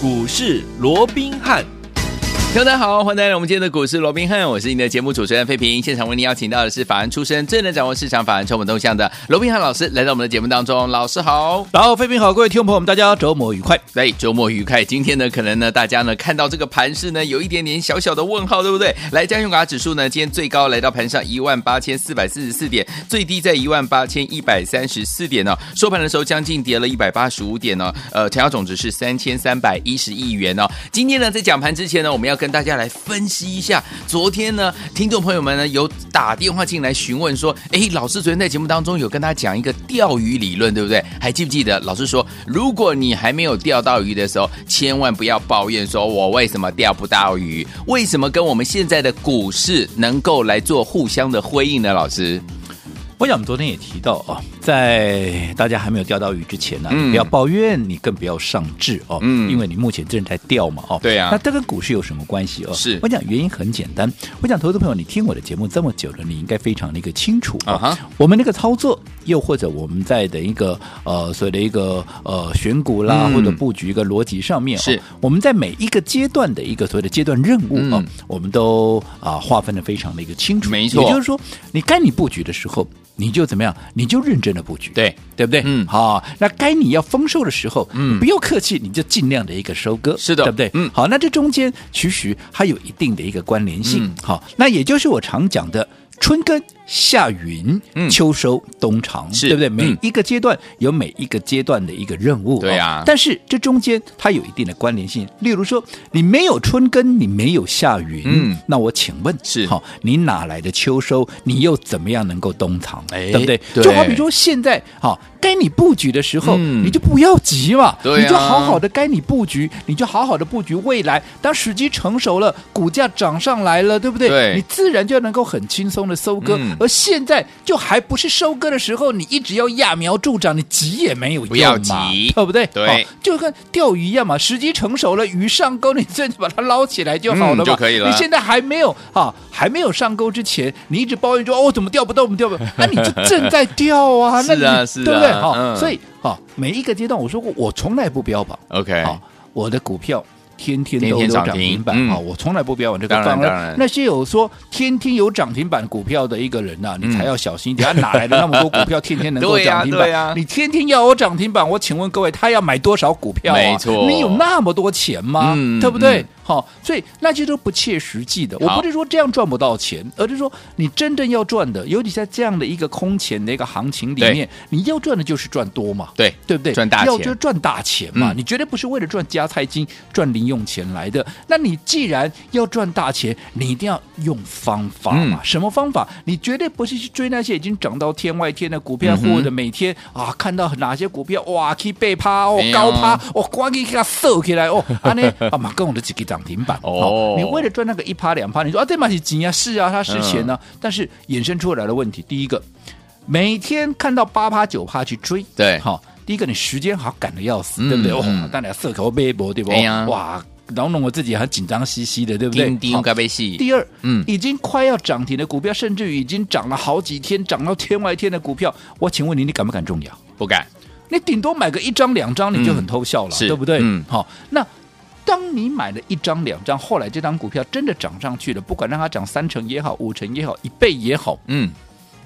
股市罗宾汉。大家好，欢迎来到我们今天的股市罗宾汉，我是你的节目主持人费平。现场为您邀请到的是法案出身、最能掌握市场法案筹码动向的罗宾汉老师，来到我们的节目当中。老师好，然后费平好，各位听众朋友们，大家周末愉快。对，周末愉快。今天呢，可能呢，大家呢看到这个盘势呢，有一点点小小的问号，对不对？来，家用卡指数呢，今天最高来到盘上一万八千四百四十四点，最低在一万八千一百三十四点呢、哦。收盘的时候将近跌了一百八十五点呢、哦。呃，成交总值是三千三百一十亿元哦。今天呢，在讲盘之前呢，我们要跟大家来分。析一下，昨天呢，听众朋友们呢有打电话进来询问说，哎，老师昨天在节目当中有跟他讲一个钓鱼理论，对不对？还记不记得？老师说，如果你还没有钓到鱼的时候，千万不要抱怨说，我为什么钓不到鱼？为什么跟我们现在的股市能够来做互相的辉映呢？老师？我想我们昨天也提到啊，在大家还没有钓到鱼之前呢、啊，嗯、你不要抱怨，你更不要上志哦，嗯，因为你目前正在钓嘛，哦，对啊，那这跟股市有什么关系哦？是，我讲原因很简单，我讲投资朋友，你听我的节目这么久了，你应该非常的一个清楚啊，哈。我们那个操作，又或者我们在的一个呃所谓的一个呃选股啦，嗯、或者布局一个逻辑上面，是、哦、我们在每一个阶段的一个所谓的阶段任务啊，嗯、我们都啊划分的非常的一个清楚，没错，也就是说，你该你布局的时候。你就怎么样？你就认真的布局，对对不对？嗯，好，那该你要丰收的时候，嗯，不要客气，你就尽量的一个收割，是的，对不对？嗯，好，那这中间其实还有一定的一个关联性，嗯、好，那也就是我常讲的。春耕夏耘，秋收冬藏，对不对？每一个阶段有每一个阶段的一个任务，对啊。但是这中间它有一定的关联性。例如说，你没有春耕，你没有夏耘，嗯，那我请问，是好，你哪来的秋收？你又怎么样能够冬藏？哎，对不对？就好比说，现在好，该你布局的时候，你就不要急嘛，对，你就好好的该你布局，你就好好的布局未来。当时机成熟了，股价涨上来了，对不对？对，你自然就能够很轻松的收割。而现在就还不是收割的时候，你一直要揠苗助长，你急也没有用嘛，不要急，对不对？对，就跟钓鱼一样嘛，时机成熟了，鱼上钩，你这就把它捞起来就好了嘛，就可以了。你现在还没有啊，还没有上钩之前，你一直抱怨说哦，怎么钓不到，我们钓不到？那你就正在钓啊，那你是对不对？好，所以好，每一个阶段我说过，我从来不标榜，OK，好，我的股票。天天都有涨停板啊！我从来不标榜这个。当然，那些有说天天有涨停板股票的一个人呐，你才要小心一点。他哪来的那么多股票，天天能够 涨停板啊？你天天要我涨停板，我请问各位，他要买多少股票啊？没错，你有那么多钱吗？对不对？好，所以那些都不切实际的。我不是说这样赚不到钱，而是说你真正要赚的，尤其在这样的一个空前的一个行情里面，你要赚的就是赚多嘛？对，对不对？赚大钱，要就是赚大钱嘛？你绝对不是为了赚加菜金、赚零用钱来的。那你既然要赚大钱，你一定要用方法嘛？什么方法？你绝对不是去追那些已经涨到天外天的股票，或者每天啊看到哪些股票哇去背趴哦高趴哦，赶紧给它收起来哦，啊呢啊嘛跟我的几个涨停板。哦，你为了赚那个一趴两趴，你说啊对嘛是钱啊是啊，它是钱呢，但是衍生出来的问题，第一个每天看到八趴九趴去追，对，好，第一个你时间好赶的要死，对不对？哦，当然色口微博对不？哇。然后弄我自己还紧张兮兮的，对不对？第二，嗯，已经快要涨停的股票，甚至于已经涨了好几天，涨到天外天的股票，我请问你，你敢不敢重要？不敢。你顶多买个一张两张，你就很偷笑了，嗯、对不对？嗯，好。那当你买了一张两张，后来这张股票真的涨上去了，不管让它涨三成也好，五成也好，一倍也好，嗯。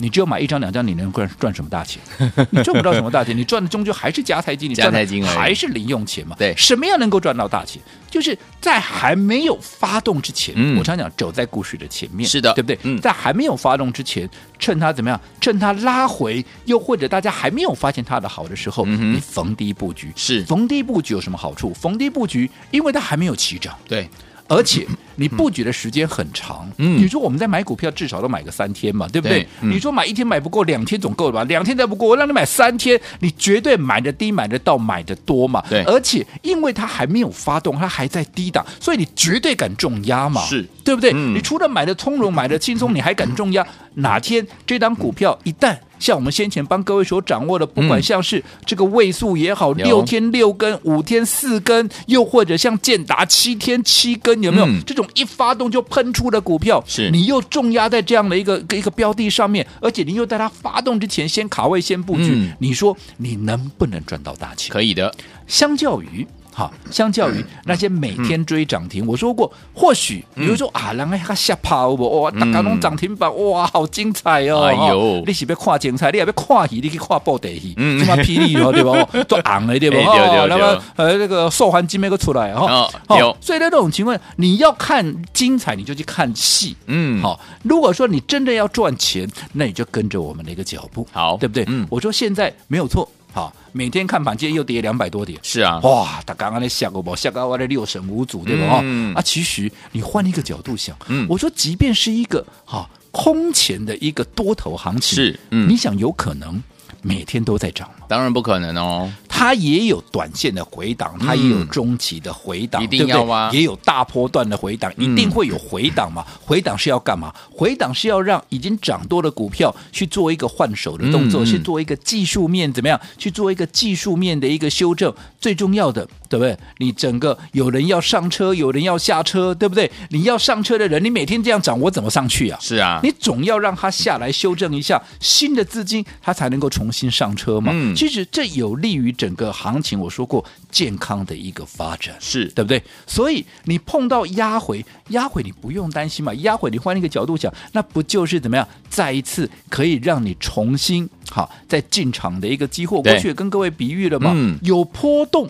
你只有买一张两张，你能赚赚什么大钱？你赚不到什么大钱，你赚的终究还是加菜金，你赚的还是零用钱嘛？对，什么样能够赚到大钱？就是在还没有发动之前，嗯、我常讲走在故事的前面，是的，对不对？嗯、在还没有发动之前，趁它怎么样？趁它拉回，又或者大家还没有发现它的好的时候，嗯、你逢低布局。是逢低布局有什么好处？逢低布局，因为它还没有起涨，对。而且你布局的时间很长，嗯，你说我们在买股票至少都买个三天嘛，对不对？对嗯、你说买一天买不够，两天总够了吧？两天再不够，我让你买三天，你绝对买的低，买的到，买的多嘛？对。而且因为它还没有发动，它还在低档，所以你绝对敢重压嘛？是，对不对？嗯、你除了买的从容，买的轻松，你还敢重压？哪天这档股票一旦像我们先前帮各位所掌握的，不管像是这个位数也好，六天六根，五天四根，又或者像建达七天七根，有没有这种一发动就喷出的股票？是你又重压在这样的一个一个标的上面，而且你又在它发动之前先卡位先布局，你说你能不能赚到大钱？可以的。相较于好，相较于那些每天追涨停，我说过，或许比如说啊，人家他吓跑不？哇，大家拢涨停板，哇，好精彩哦！哎呦，你是要看精彩，你也要看戏，你去看布袋戏，什么霹雳哦，对吧？做红的对不？哦，那么呃，那个受环金没个出来哈，有。所以在这种情况，你要看精彩，你就去看戏。嗯，好。如果说你真的要赚钱，那你就跟着我们的一个脚步，好，对不对？嗯，我说现在没有错。好，每天看盘，今天又跌两百多点。是啊，哇，他刚刚那下个波下个我的六神无主，对吧？嗯、啊，其实你换一个角度想，嗯，我说即便是一个哈空前的一个多头行情，是，嗯，你想有可能每天都在涨吗？当然不可能哦。它也有短线的回档，它也有中期的回档，一定要吗？也有大波段的回档，一定会有回档嘛？回档是要干嘛？回档是要让已经涨多的股票去做一个换手的动作，去做一个技术面怎么样？去做一个技术面的一个修正。最重要的，对不对？你整个有人要上车，有人要下车，对不对？你要上车的人，你每天这样涨，我怎么上去啊？是啊，你总要让他下来修正一下，新的资金他才能够重新上车嘛。其实这有利于整个行情，我说过健康的一个发展，是对不对？所以你碰到压回，压回你不用担心嘛，压回你换一个角度讲，那不就是怎么样？再一次可以让你重新好再进场的一个机会。过去也跟各位比喻了嘛，嗯、有波动，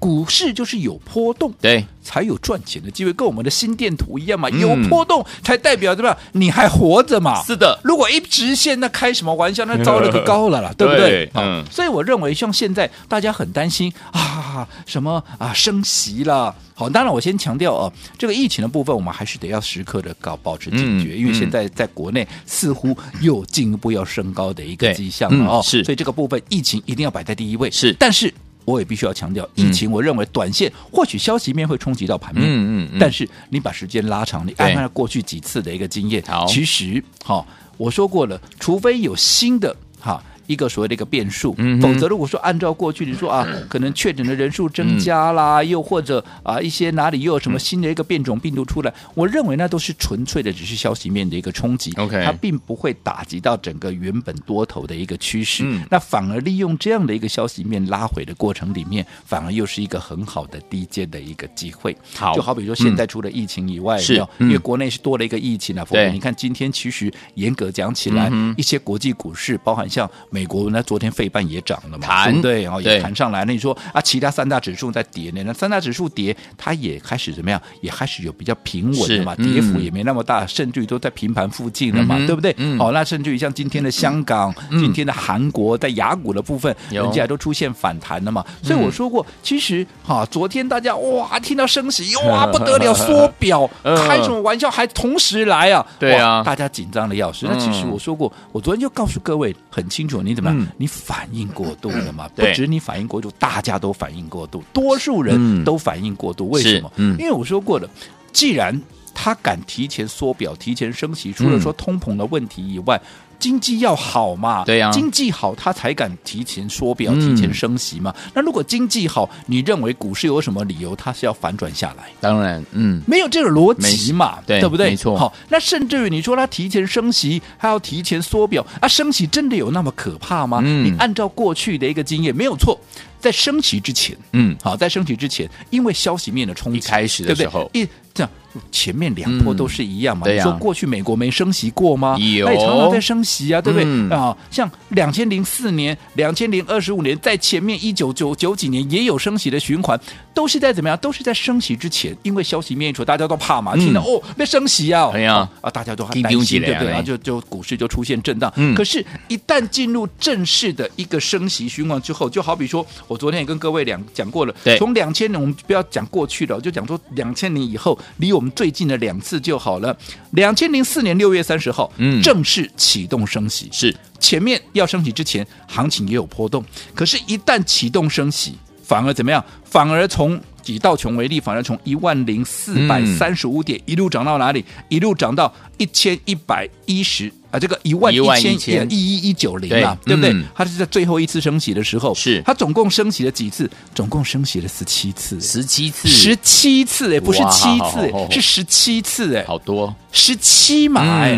股市就是有波动，对。才有赚钱的机会，跟我们的心电图一样嘛，有波动才代表怎么样？你还活着嘛？是的。如果一直线，那开什么玩笑？那糟了个高了啦，对不对？嗯。所以我认为，像现在大家很担心啊，什么啊升息了。好，当然我先强调哦，这个疫情的部分，我们还是得要时刻的搞保持警觉，因为现在在国内似乎又进一步要升高的一个迹象了哦。是。所以这个部分，疫情一定要摆在第一位。是。但是。我也必须要强调，疫情，我认为短线或许消息面会冲击到盘面，嗯嗯，但是你把时间拉长，你按照过去几次的一个经验，好，其实好，我说过了，除非有新的哈。一个所谓的一个变数，否则如果说按照过去你说啊，可能确诊的人数增加啦，又或者啊一些哪里又有什么新的一个变种病毒出来，我认为那都是纯粹的只是消息面的一个冲击，OK，它并不会打击到整个原本多头的一个趋势，那反而利用这样的一个消息面拉回的过程里面，反而又是一个很好的低阶的一个机会。好，就好比说现在除了疫情以外，是，因为国内是多了一个疫情啊，对，你看今天其实严格讲起来，一些国际股市，包含像美。美国那昨天费半也涨了嘛，弹对，然后也弹上来。那你说啊，其他三大指数在跌呢？那三大指数跌，它也开始怎么样？也开始有比较平稳的嘛，跌幅也没那么大，甚至于都在平盘附近了嘛，对不对？好，那甚至于像今天的香港、今天的韩国，在雅股的部分，人家都出现反弹了嘛。所以我说过，其实哈，昨天大家哇听到升息，哇 不得了，缩表，开什么玩笑，还同时来啊？对啊，大家紧张的要死。那其实我说过，我昨天就告诉各位很清楚。你怎么样？你反应过度了嘛？不止你反应过度，大家都反应过度，多数人都反应过度。为什么？因为我说过了，既然他敢提前缩表、提前升息，除了说通膨的问题以外。经济要好嘛？对呀，经济好他才敢提前缩表、提前升息嘛。那如果经济好，你认为股市有什么理由它是要反转下来？当然，嗯，没有这个逻辑嘛，对不对？没错。好，那甚至于你说它提前升息，还要提前缩表啊？升息真的有那么可怕吗？你按照过去的一个经验，没有错，在升息之前，嗯，好，在升息之前，因为消息面的冲击，一开始的时候，一这样。前面两波都是一样嘛？你说过去美国没升息过吗？有，那也常常在升息啊，对不对？啊，像两千零四年、两千零二十五年，在前面一九九九几年也有升息的循环，都是在怎么样？都是在升息之前，因为消息面一出，大家都怕嘛，听到哦，那升息啊，哎呀啊，大家都很担心，对不对？然后就就股市就出现震荡。可是，一旦进入正式的一个升息循环之后，就好比说，我昨天也跟各位两讲过了，从两千年，我们不要讲过去了，就讲说两千年以后离我。我们最近的两次就好了。两千零四年六月三十号，嗯，正式启动升息。是前面要升息之前，行情也有波动。可是，一旦启动升息，反而怎么样？反而从以道琼为例，反而从一万零四百三十五点一路涨到哪里？一路涨到一千一百一十。啊，这个一万一千一一一九零嘛，对不对？他是在最后一次升息的时候，是他总共升息了几次？总共升息了十七次，十七次，十七次，哎，不是七次，是十七次，哎，好多，十七嘛，哎，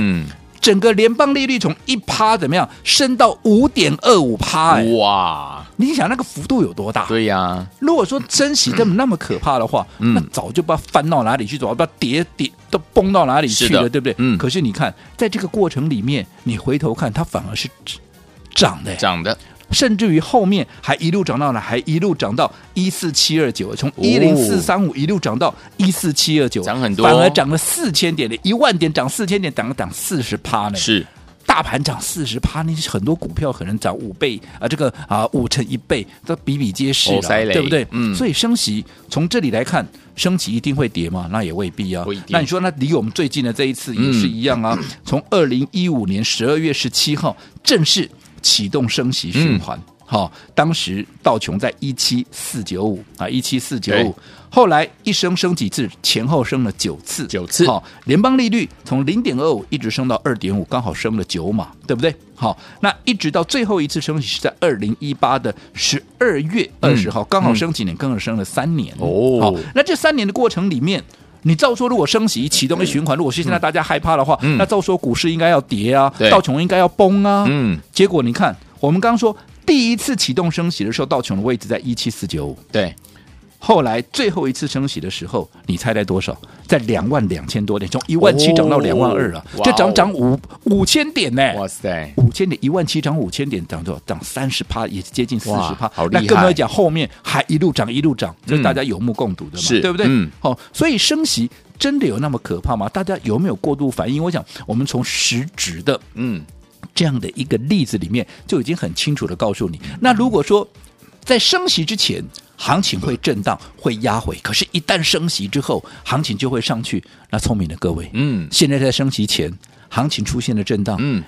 整个联邦利率从一趴怎么样升到五点二五趴？哎，哇！你想那个幅度有多大？对呀、啊。如果说升息这么那么可怕的话，嗯、那早就不知道翻到哪里去，早就不知道跌跌都崩到哪里去了，对不对？嗯。可是你看，在这个过程里面，你回头看，它反而是涨的，涨的。甚至于后面还一路涨到哪？还一路涨到一四七二九，从一零四三五一路涨到一四七二九，涨很多，反而涨了四千点的，一万点涨四千点，涨了涨四十趴呢。是，大盘涨四十趴，那很多股票可能涨五倍啊，这个啊五成一倍，都比比皆是了，对不对？嗯，所以升息从这里来看，升息一定会跌吗？那也未必啊。那你说，那离我们最近的这一次也是一样啊。嗯、从二零一五年十二月十七号正式启动升息循环。嗯好、哦，当时道琼在一七四九五啊，一七四九五，后来一升升几次，前后升了九次，九次。好、哦，联邦利率从零点二五一直升到二点五，刚好升了九码，对不对？好、哦，那一直到最后一次升息是在二零一八的十二月二十号，嗯、刚好升几年？刚好升了三年。哦，好，那这三年的过程里面，你照说如果升息启动一循环，如果是现在大家害怕的话，嗯、那照说股市应该要跌啊，道琼应该要崩啊。嗯，结果你看，我们刚刚说。第一次启动升息的时候，道琼的位置在一七四九五。对，后来最后一次升息的时候，你猜在多少？在两万两千多点，从一万七涨到两万二啊，就涨涨五五千点呢！哇塞，五千点，一万七涨五千点，涨多少？涨三十趴，也接近四十趴。好厉害！那更不要讲后面还一路涨一路涨，这是大家有目共睹的嘛，是对不对？嗯，好，所以升息真的有那么可怕吗？大家有没有过度反应？我想，我们从实质的，嗯。这样的一个例子里面就已经很清楚的告诉你，那如果说在升息之前，行情会震荡，会压回，可是，一旦升息之后，行情就会上去。那聪明的各位，嗯，现在在升息前，行情出现了震荡，嗯，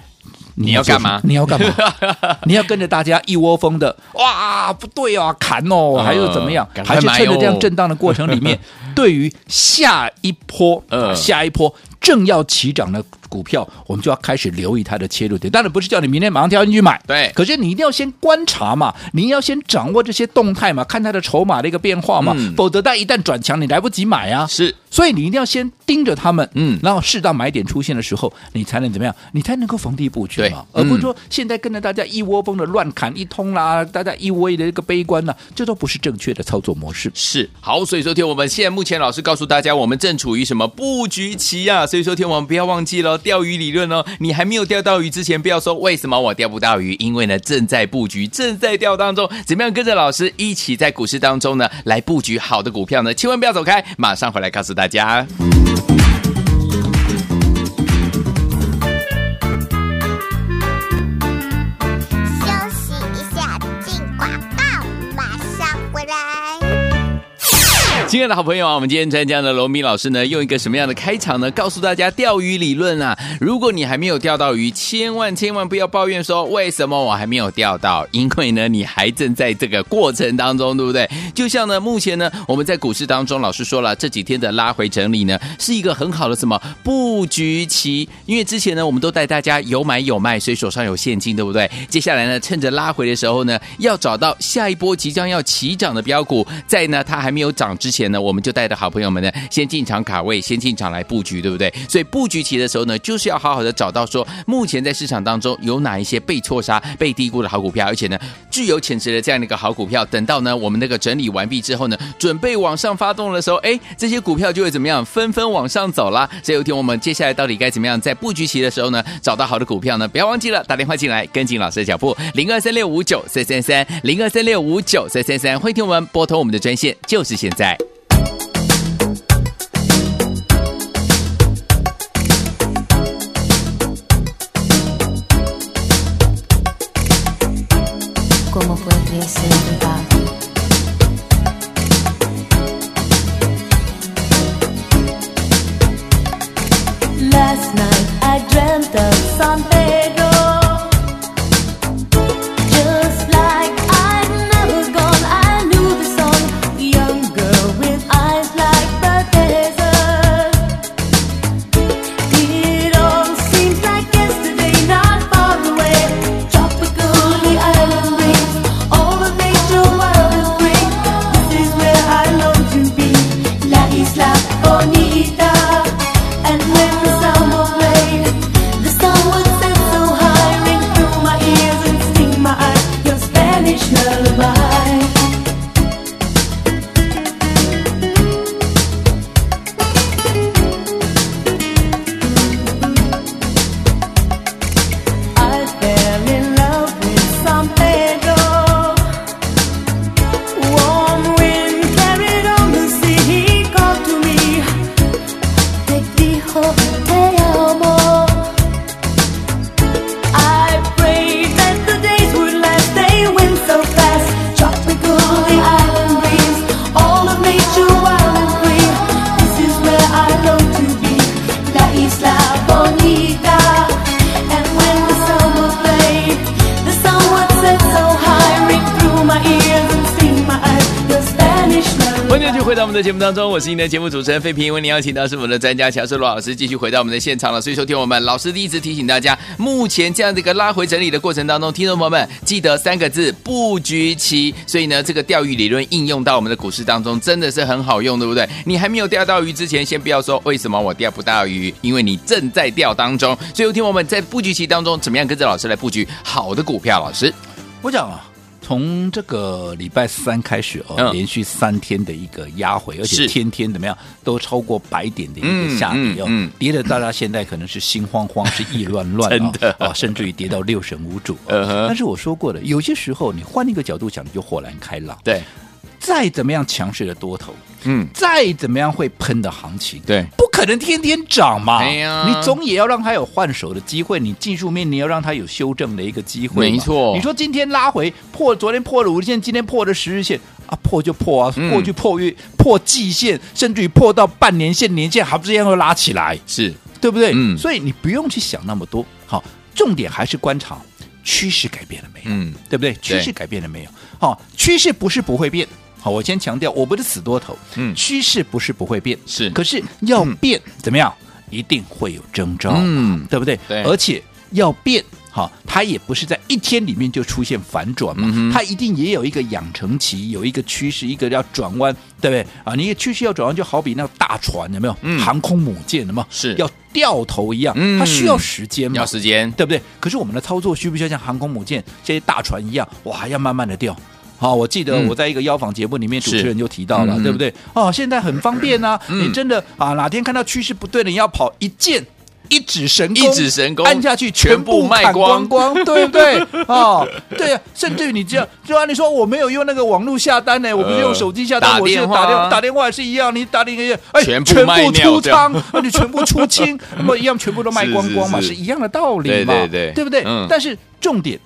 你要干嘛？你要干嘛？你要跟着大家一窝蜂的，哇，不对啊，砍哦，还是怎么样？还是趁着这样震荡的过程里面，对于下一波，呃，下一波正要起涨的。股票，我们就要开始留意它的切入点。当然不是叫你明天马上跳进去买，对。可是你一定要先观察嘛，你要先掌握这些动态嘛，看它的筹码的一个变化嘛。嗯、否则，它一旦转强，你来不及买啊。是，所以你一定要先盯着他们，嗯，然后适当买点出现的时候，你才能怎么样？你才能够逢低布局嘛，对而不是说现在跟着大家一窝蜂的乱砍一通啦，大家一窝的一个悲观呢，这都不是正确的操作模式。是，好，所以说听我们现在目前老师告诉大家，我们正处于什么布局期啊？所以说听我们不要忘记了。钓鱼理论哦，你还没有钓到鱼之前，不要说为什么我钓不到鱼，因为呢正在布局，正在钓当中。怎么样跟着老师一起在股市当中呢来布局好的股票呢？千万不要走开，马上回来告诉大家。大家。亲爱的好朋友啊，我们今天专家的罗密老师呢，用一个什么样的开场呢？告诉大家钓鱼理论啊！如果你还没有钓到鱼，千万千万不要抱怨说为什么我还没有钓到，因为呢，你还正在这个过程当中，对不对？就像呢，目前呢，我们在股市当中，老师说了，这几天的拉回整理呢，是一个很好的什么布局期？因为之前呢，我们都带大家有买有卖，所以手上有现金，对不对？接下来呢，趁着拉回的时候呢，要找到下一波即将要起涨的标股，在呢，它还没有涨之前。呢，我们就带着好朋友们呢，先进场卡位，先进场来布局，对不对？所以布局期的时候呢，就是要好好的找到说，目前在市场当中有哪一些被错杀、被低估的好股票，而且呢，具有潜质的这样的一个好股票，等到呢，我们那个整理完毕之后呢，准备往上发动的时候，哎，这些股票就会怎么样，纷纷往上走了。所以有一天我们接下来到底该怎么样，在布局期的时候呢，找到好的股票呢？不要忘记了打电话进来，跟紧老师的脚步，零二三六五九三三三，零二三六五九三三三，欢迎听我们拨通我们的专线，就是现在。como puede ser. Last night I dreamt of something 们的节目当中，我是您的节目主持人费平。为您邀请到是我们的专家乔世罗老师，继续回到我们的现场了。所以说，听我们老师一次提醒大家，目前这样的一个拉回整理的过程当中，听众朋友们记得三个字：布局期。所以呢，这个钓鱼理论应用到我们的股市当中，真的是很好用，对不对？你还没有钓到鱼之前，先不要说为什么我钓不到鱼，因为你正在钓当中。所以，听我们在布局期当中，怎么样跟着老师来布局好的股票？老师，我讲啊。从这个礼拜三开始哦，嗯、连续三天的一个压回，而且天天怎么样都超过百点的一个下跌哦，嗯嗯嗯、跌的大家现在可能是心慌慌，是意乱乱啊，的。哦，甚至于跌到六神无主。哦、但是我说过了，有些时候你换一个角度想，你就豁然开朗。对。再怎么样强势的多头，嗯，再怎么样会喷的行情，对，不可能天天涨嘛。哎呀，你总也要让它有换手的机会，你技术面你要让它有修正的一个机会。没错，你说今天拉回破，昨天破了五日线，今天破了十日线啊，破就破啊，破就破月，破季线，甚至于破到半年线、年线，还不是一样会拉起来？是对不对？嗯，所以你不用去想那么多，好，重点还是观察趋势改变了没有？嗯，对不对？趋势改变了没有？好，趋势不是不会变。好，我先强调，我不是死多头，嗯，趋势不是不会变，是，可是要变、嗯、怎么样，一定会有征兆，嗯，对不对？对，而且要变，好，它也不是在一天里面就出现反转嘛，嗯、它一定也有一个养成期，有一个趋势，一个要转弯，对不对？啊，你趋势要转弯，就好比那个大船有没有？嗯、航空母舰有没有？是要掉头一样，嗯、它需要时间嘛，要时间，对不对？可是我们的操作需不需要像航空母舰这些大船一样，哇，要慢慢的掉？好，我记得我在一个邀访节目里面，主持人就提到了，对不对？哦，现在很方便呐，你真的啊，哪天看到趋势不对了，你要跑一键一指神功，一指神功按下去，全部卖光光，对不对？哦，对呀，甚至于你这样，就按你说我没有用那个网络下单呢，我不是用手机下单，我是打电打电话也是一样，你打电话，哎，全部出仓，那你全部出清，那么一样全部都卖光光嘛，是一样的道理嘛，对不对？但是重点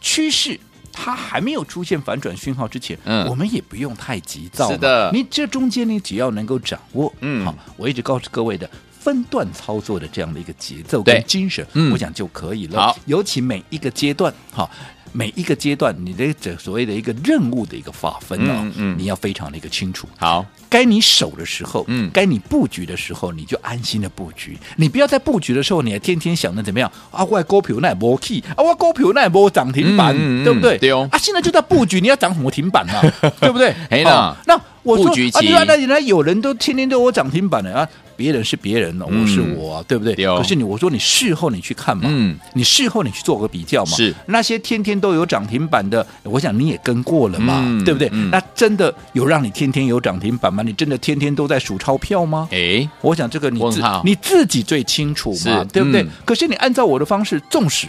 趋势。它还没有出现反转讯号之前，嗯，我们也不用太急躁。是的，你这中间你只要能够掌握，嗯，好，我一直告诉各位的分段操作的这样的一个节奏跟精神，嗯，我讲就可以了。好，尤其每一个阶段，好。每一个阶段，你的这所谓的一个任务的一个划分啊，嗯，嗯，你要非常的一个清楚。好，该你守的时候，嗯，该你布局的时候，你就安心的布局。你不要在布局的时候，你还天天想着怎么样啊？我股票那也没 key 啊，我股票那也没涨停板，对不对？对哦。啊，现在就在布局，你要涨什么停板呢？对不对？哎那那我说布局期啊，那原来有人都天天都我涨停板的啊。别人是别人，我是我，对不对？可是你，我说你事后你去看嘛，嗯，你事后你去做个比较嘛，是那些天天都有涨停板的，我想你也跟过了嘛，对不对？那真的有让你天天有涨停板吗？你真的天天都在数钞票吗？哎，我想这个你自你自己最清楚嘛，对不对？可是你按照我的方式，纵使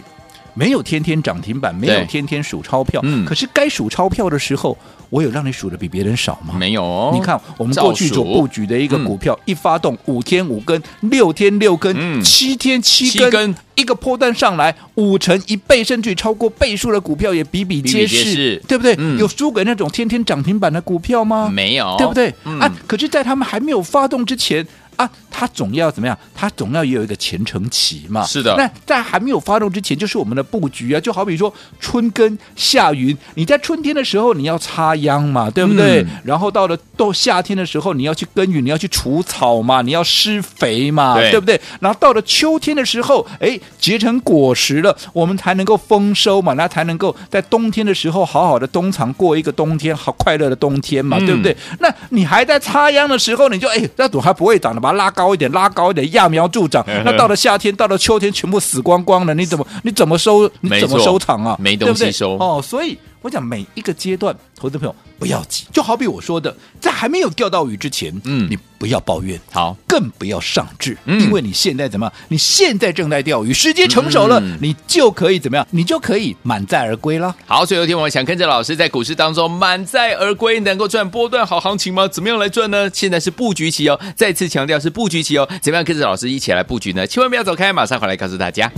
没有天天涨停板，没有天天数钞票，嗯，可是该数钞票的时候。我有让你数的比别人少吗？没有哦。你看我们过去所布局的一个股票，一发动五天五根，六天六根，七天七根，一个波段上来五成一倍，甚至超过倍数的股票也比比皆是，对不对？有输给那种天天涨停板的股票吗？没有，对不对？啊，可是，在他们还没有发动之前。啊，它总要怎么样？它总要也有一个前程期嘛。是的。那在还没有发动之前，就是我们的布局啊。就好比说春耕夏耘，你在春天的时候你要插秧嘛，对不对？嗯、然后到了到夏天的时候，你要去耕耘，你要去除草嘛，你要施肥嘛，对，对不对？然后到了秋天的时候，哎，结成果实了，我们才能够丰收嘛，那才能够在冬天的时候好好的冬藏过一个冬天，好快乐的冬天嘛，嗯、对不对？那你还在插秧的时候，你就哎，那朵还不会长的。把它拉高一点，拉高一点，揠苗助长。那到了夏天，到了秋天，全部死光光了。你怎么，你怎么收？你怎么收场啊？没东西收哦。所以我讲每一个阶段，投资朋友不要急。就好比我说的，在还没有钓到鱼之前，嗯，你不要抱怨，好，更不要上志，因为你现在怎么样？你现在正在钓鱼，时机成熟了，你就可以怎么样？你就可以满载而归了。好，所以有天我想跟着老师在股市当中满载而归，能够赚波段好行情吗？怎么样来赚呢？现在是布局期哦，再次强调是布局期哦。怎么样跟着老师一起来布局呢？千万不要走开，马上回来告诉大家。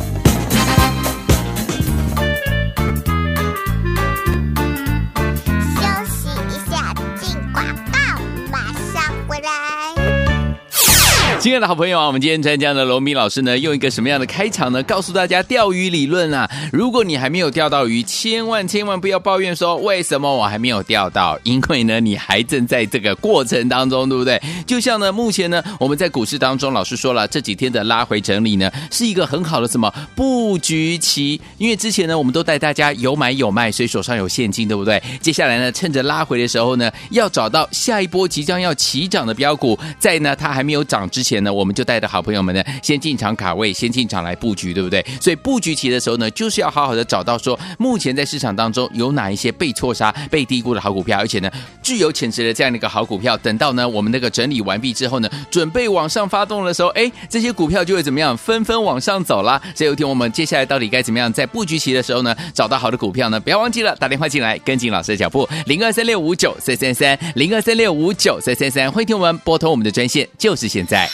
亲爱的好朋友啊，我们今天参加的罗明老师呢，用一个什么样的开场呢？告诉大家钓鱼理论啊！如果你还没有钓到鱼，千万千万不要抱怨说为什么我还没有钓到，因为呢，你还正在这个过程当中，对不对？就像呢，目前呢，我们在股市当中，老师说了，这几天的拉回整理呢，是一个很好的什么布局期？因为之前呢，我们都带大家有买有卖，所以手上有现金，对不对？接下来呢，趁着拉回的时候呢，要找到下一波即将要起涨的标股，在呢，它还没有涨之前。呢，我们就带着好朋友们呢，先进场卡位，先进场来布局，对不对？所以布局期的时候呢，就是要好好的找到说，目前在市场当中有哪一些被错杀、被低估的好股票，而且呢，具有潜质的这样的一个好股票，等到呢我们那个整理完毕之后呢，准备往上发动的时候，哎，这些股票就会怎么样，纷纷往上走了。所以有一天我们接下来到底该怎么样，在布局期的时候呢，找到好的股票呢？不要忘记了打电话进来，跟紧老师的脚步，零二三六五九三三三，零二三六五九三三三，欢迎听我们拨通我们的专线，就是现在。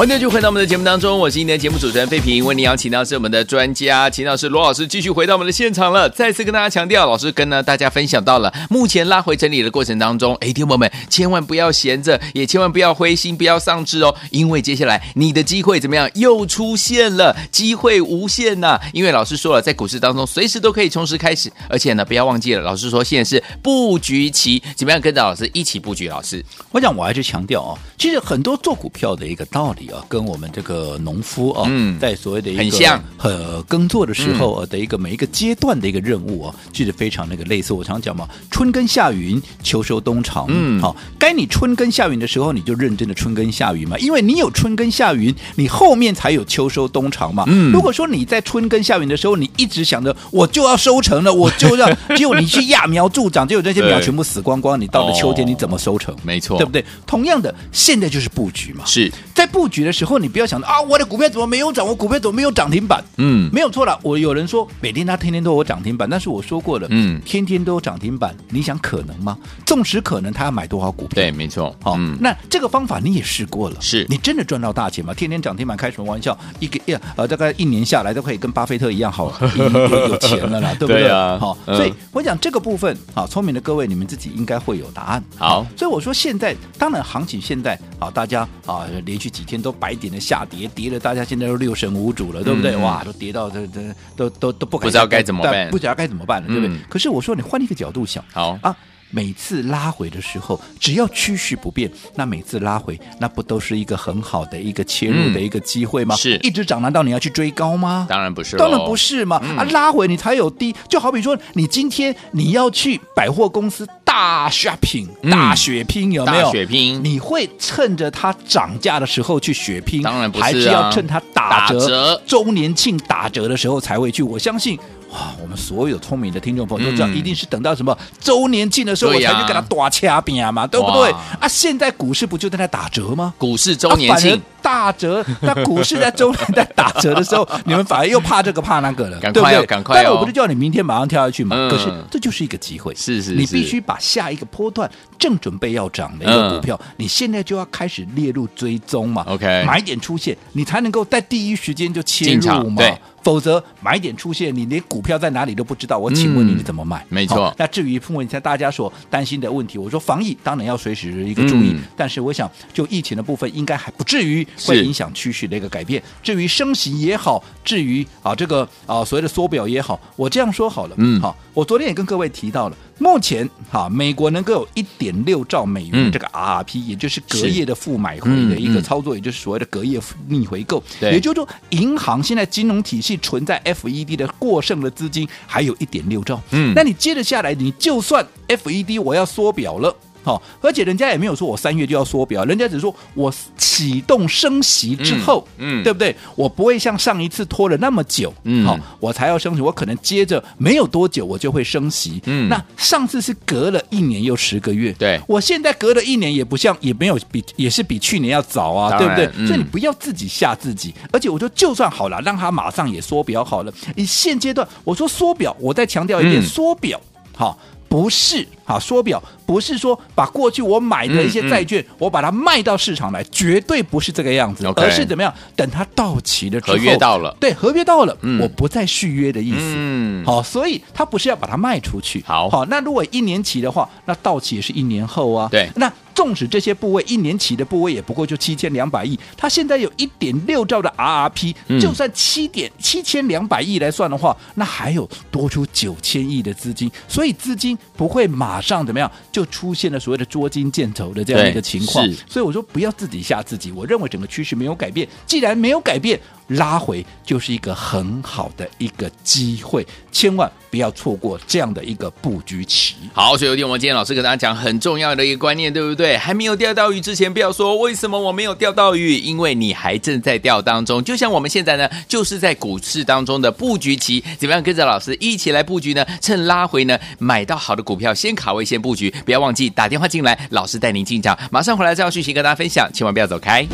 欢迎继续回到我们的节目当中，我是今天的节目主持人费平，为您邀请到是我们的专家，秦老师罗老师，继续回到我们的现场了。再次跟大家强调，老师跟呢大家分享到了，目前拉回整理的过程当中，哎，听友们千万不要闲着，也千万不要灰心，不要丧志哦，因为接下来你的机会怎么样又出现了，机会无限呐、啊！因为老师说了，在股市当中随时都可以从实开始，而且呢，不要忘记了，老师说现在是布局期，怎么样跟着老师一起布局？老师，我想我还是强调哦，其实很多做股票的一个道理。跟我们这个农夫啊，嗯、在所谓的一个很像呃耕作的时候的一个每一个阶段的一个任务啊，其实非常那个类似。我常讲嘛，春耕夏耘，秋收冬藏。嗯，好，该你春耕夏耘的时候，你就认真的春耕夏耘嘛，因为你有春耕夏耘，你后面才有秋收冬藏嘛。嗯，如果说你在春耕夏耘的时候，你一直想着我就要收成了，我就要，结果你去揠苗助长，结果这些苗全部死光光，你到了秋天你怎么收成？没错，对不对？同样的，现在就是布局嘛，是在布局的时候，你不要想着啊，我的股票怎么没有涨？我股票怎么没有涨停板？嗯，没有错了。我有人说每天他天天都有涨停板，但是我说过了，嗯，天天都有涨停板，你想可能吗？纵使可能，他要买多少股票？对，没错。好，嗯，那这个方法你也试过了，是你真的赚到大钱吗？天天涨停板，开什么玩笑？一个呀，呃，大概一年下来都可以跟巴菲特一样好 有，有钱了啦，对不对？对啊。好，所以我讲这个部分，好，聪明的各位，你们自己应该会有答案。好，所以我说现在，当然行情现在啊，大家啊，连续几天都百点的下跌，跌了，大家现在都六神无主了，对不对？嗯、哇，都跌到这这都都都不不知道该怎么办，不知道该怎么办了，对不对？嗯、可是我说，你换一个角度想，好啊，每次拉回的时候，只要趋势不变，那每次拉回，那不都是一个很好的一个切入的一个机会吗？嗯、是一直涨，难道你要去追高吗？当然不是，当然不是嘛！嗯、啊，拉回你才有低，就好比说，你今天你要去百货公司。大 shopping，大血拼有没有？血拼，你会趁着它涨价的时候去血拼？当然不是、啊、还是要趁它打折、周折年庆打折的时候才会去。我相信。哇，我们所有聪明的听众朋友都知道，一定是等到什么周年庆的时候，我才去给他打掐饼嘛，对不对？啊，现在股市不就在那打折吗？股市周年庆打折，那股市在周年在打折的时候，你们反而又怕这个怕那个了，对不对？赶快，但我不是叫你明天马上跳下去吗？可是这就是一个机会，是是，你必须把下一个波段正准备要涨的一个股票，你现在就要开始列入追踪嘛。OK，买点出现，你才能够在第一时间就切入嘛。否则买点出现，你连股票在哪里都不知道。我请问你，你怎么买？嗯、没错。那至于问一下大家所担心的问题，我说防疫当然要随时一个注意，嗯、但是我想就疫情的部分，应该还不至于会影响趋势的一个改变。至于升息也好，至于啊这个啊所谓的缩表也好，我这样说好了。嗯，好，我昨天也跟各位提到了。目前哈，美国能够有一点六兆美元这个 RRP，、嗯、也就是隔夜的负买回的一个操作，嗯嗯、也就是所谓的隔夜逆回购。对也就是说，银行现在金融体系存在 FED 的过剩的资金还有一点六兆。嗯，那你接着下来，你就算 FED 我要缩表了。好，而且人家也没有说我三月就要缩表，人家只说我启动升息之后，嗯，嗯对不对？我不会像上一次拖了那么久，嗯，好，我才要升息，我可能接着没有多久我就会升息，嗯，那上次是隔了一年又十个月，对，我现在隔了一年也不像，也没有比，也是比去年要早啊，对不对？嗯、所以你不要自己吓自己，而且我说就算好了，让他马上也缩表好了，你现阶段我说缩表，我再强调一遍，缩表，好。不是啊，缩表不是说把过去我买的一些债券，嗯嗯、我把它卖到市场来，绝对不是这个样子而是怎么样？等它到期了之后，合约到了，对，合约到了，嗯、我不再续约的意思。嗯，好，所以它不是要把它卖出去。好，好，那如果一年期的话，那到期也是一年后啊。对，那。纵使这些部位一年期的部位也不过就七千两百亿，它现在有一点六兆的 RRP，就算七点七千两百亿来算的话，那还有多出九千亿的资金，所以资金不会马上怎么样就出现了所谓的捉襟见肘的这样一个情况。所以我说不要自己吓自己，我认为整个趋势没有改变，既然没有改变。拉回就是一个很好的一个机会，千万不要错过这样的一个布局期。好，所以有天我们今天老师跟大家讲很重要的一个观念，对不对？还没有钓到鱼之前，不要说为什么我没有钓到鱼，因为你还正在钓当中。就像我们现在呢，就是在股市当中的布局期，怎么样跟着老师一起来布局呢？趁拉回呢，买到好的股票，先卡位，先布局。不要忘记打电话进来，老师带您进场。马上回来这道讯息跟大家分享，千万不要走开。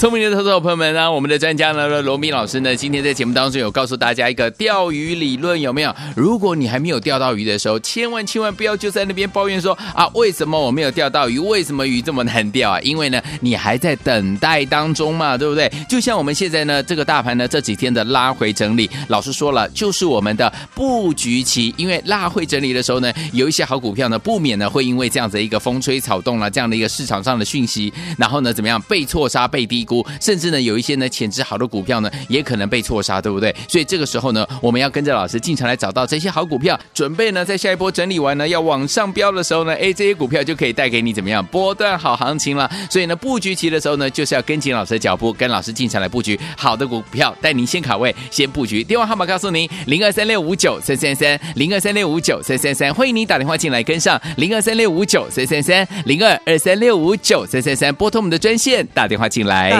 聪明的投资者朋友们呢，我们的专家呢，罗明老师呢，今天在节目当中有告诉大家一个钓鱼理论，有没有？如果你还没有钓到鱼的时候，千万千万不要就在那边抱怨说啊，为什么我没有钓到鱼？为什么鱼这么难钓啊？因为呢，你还在等待当中嘛，对不对？就像我们现在呢，这个大盘呢这几天的拉回整理，老师说了，就是我们的布局期。因为拉回整理的时候呢，有一些好股票呢，不免呢会因为这样子一个风吹草动了、啊、这样的一个市场上的讯息，然后呢怎么样被错杀、被低。股甚至呢，有一些呢潜质好的股票呢，也可能被错杀，对不对？所以这个时候呢，我们要跟着老师进场来找到这些好股票，准备呢在下一波整理完呢要往上飙的时候呢，哎，这些股票就可以带给你怎么样波段好行情了。所以呢，布局期的时候呢，就是要跟紧老师的脚步，跟老师进场来布局好的股票，带您先卡位，先布局。电话号码告诉您：零二三六五九三三三，零二三六五九三三三。欢迎你打电话进来跟上零二三六五九三三三，零二二三六五九三三三，拨通我们的专线打电话进来。